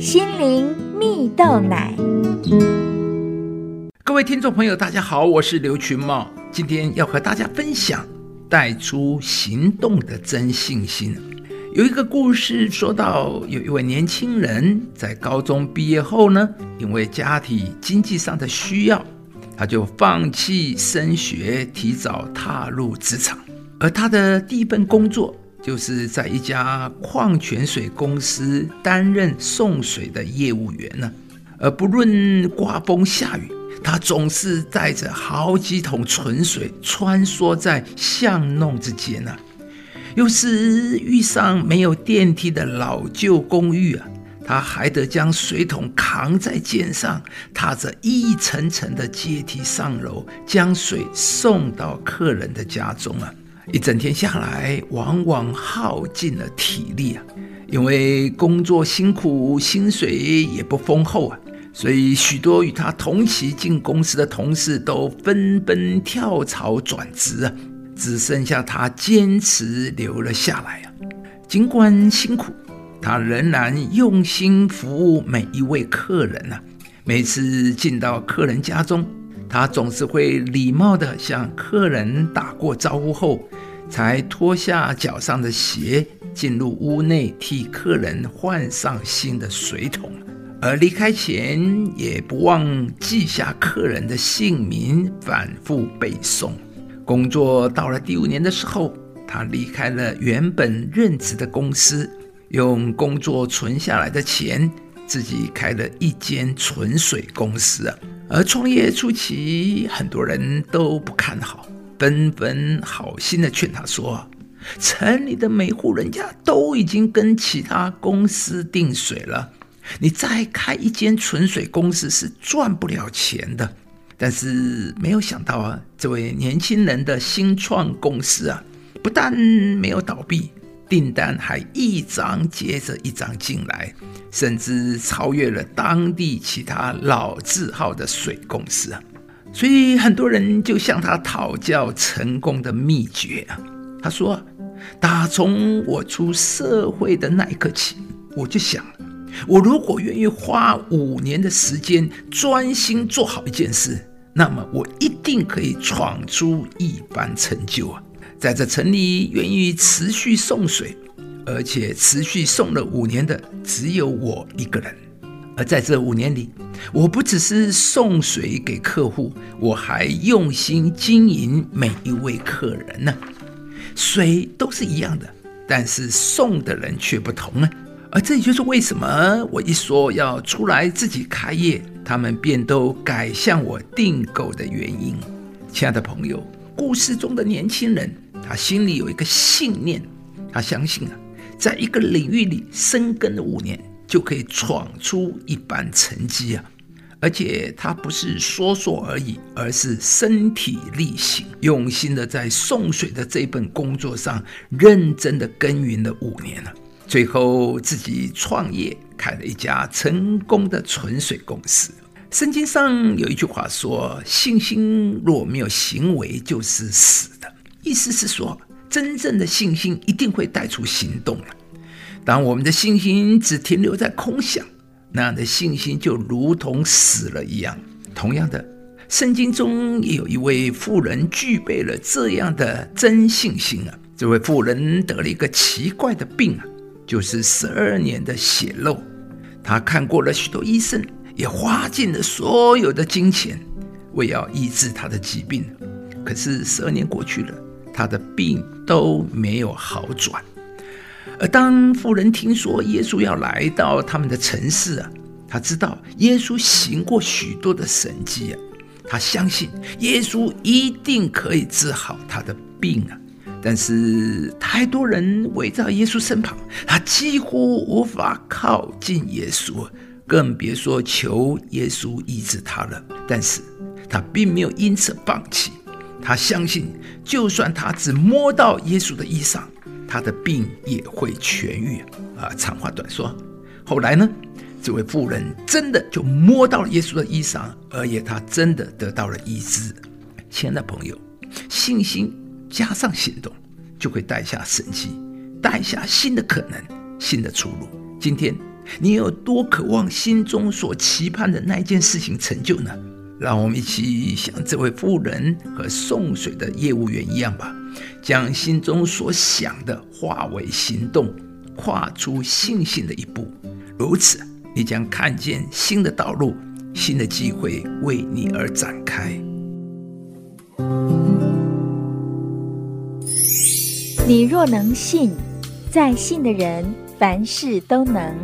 心灵蜜豆奶。各位听众朋友，大家好，我是刘群茂，今天要和大家分享带出行动的真信心。有一个故事说到，有一位年轻人在高中毕业后呢，因为家庭经济上的需要，他就放弃升学，提早踏入职场。而他的第一份工作，就是在一家矿泉水公司担任送水的业务员呢。而不论刮风下雨，他总是带着好几桶纯水穿梭在巷弄之间呢。有时遇上没有电梯的老旧公寓啊，他还得将水桶扛在肩上，踏着一层层的阶梯上楼，将水送到客人的家中啊。一整天下来，往往耗尽了体力啊。因为工作辛苦，薪水也不丰厚啊，所以许多与他同期进公司的同事都纷纷跳槽转职啊。只剩下他坚持留了下来啊！尽管辛苦，他仍然用心服务每一位客人呐。每次进到客人家中，他总是会礼貌地向客人打过招呼后，才脱下脚上的鞋，进入屋内替客人换上新的水桶。而离开前，也不忘记下客人的姓名，反复背诵。工作到了第五年的时候，他离开了原本任职的公司，用工作存下来的钱，自己开了一间纯水公司。而创业初期，很多人都不看好，纷纷好心的劝他说：“城里的每户人家都已经跟其他公司订水了，你再开一间纯水公司是赚不了钱的。”但是没有想到啊，这位年轻人的新创公司啊，不但没有倒闭，订单还一张接着一张进来，甚至超越了当地其他老字号的水公司啊。所以很多人就向他讨教成功的秘诀啊。他说：“打从我出社会的那一刻起，我就想，我如果愿意花五年的时间专心做好一件事。”那么我一定可以闯出一番成就啊！在这城里，愿意持续送水，而且持续送了五年的，只有我一个人。而在这五年里，我不只是送水给客户，我还用心经营每一位客人呢。水都是一样的，但是送的人却不同呢。而这也就是为什么我一说要出来自己开业。他们便都改向我订购的原因，亲爱的朋友，故事中的年轻人，他心里有一个信念，他相信啊，在一个领域里深耕了五年，就可以闯出一番成绩啊！而且他不是说说而已，而是身体力行，用心的在送水的这份工作上认真的耕耘了五年了，最后自己创业，开了一家成功的纯水公司。圣经上有一句话说：“信心若没有行为，就是死的。”意思是说，真正的信心一定会带出行动了。当我们的信心只停留在空想，那样的信心就如同死了一样。同样的，圣经中也有一位妇人具备了这样的真信心啊。这位妇人得了一个奇怪的病啊，就是十二年的血漏。她看过了许多医生。也花尽了所有的金钱，为要医治他的疾病。可是十二年过去了，他的病都没有好转。而当妇人听说耶稣要来到他们的城市啊，他知道耶稣行过许多的神迹啊，他相信耶稣一定可以治好他的病啊。但是太多人围在耶稣身旁，他几乎无法靠近耶稣。更别说求耶稣医治他了。但是他并没有因此放弃，他相信，就算他只摸到耶稣的衣裳，他的病也会痊愈。啊，长话短说，后来呢，这位妇人真的就摸到了耶稣的衣裳，而且他真的得到了医治。亲爱的朋友，信心加上行动，就会带下神迹，带下新的可能，新的出路。今天。你有多渴望心中所期盼的那一件事情成就呢？让我们一起像这位妇人和送水的业务员一样吧，将心中所想的化为行动，跨出信心的一步。如此，你将看见新的道路、新的机会为你而展开。你若能信，在信的人凡事都能。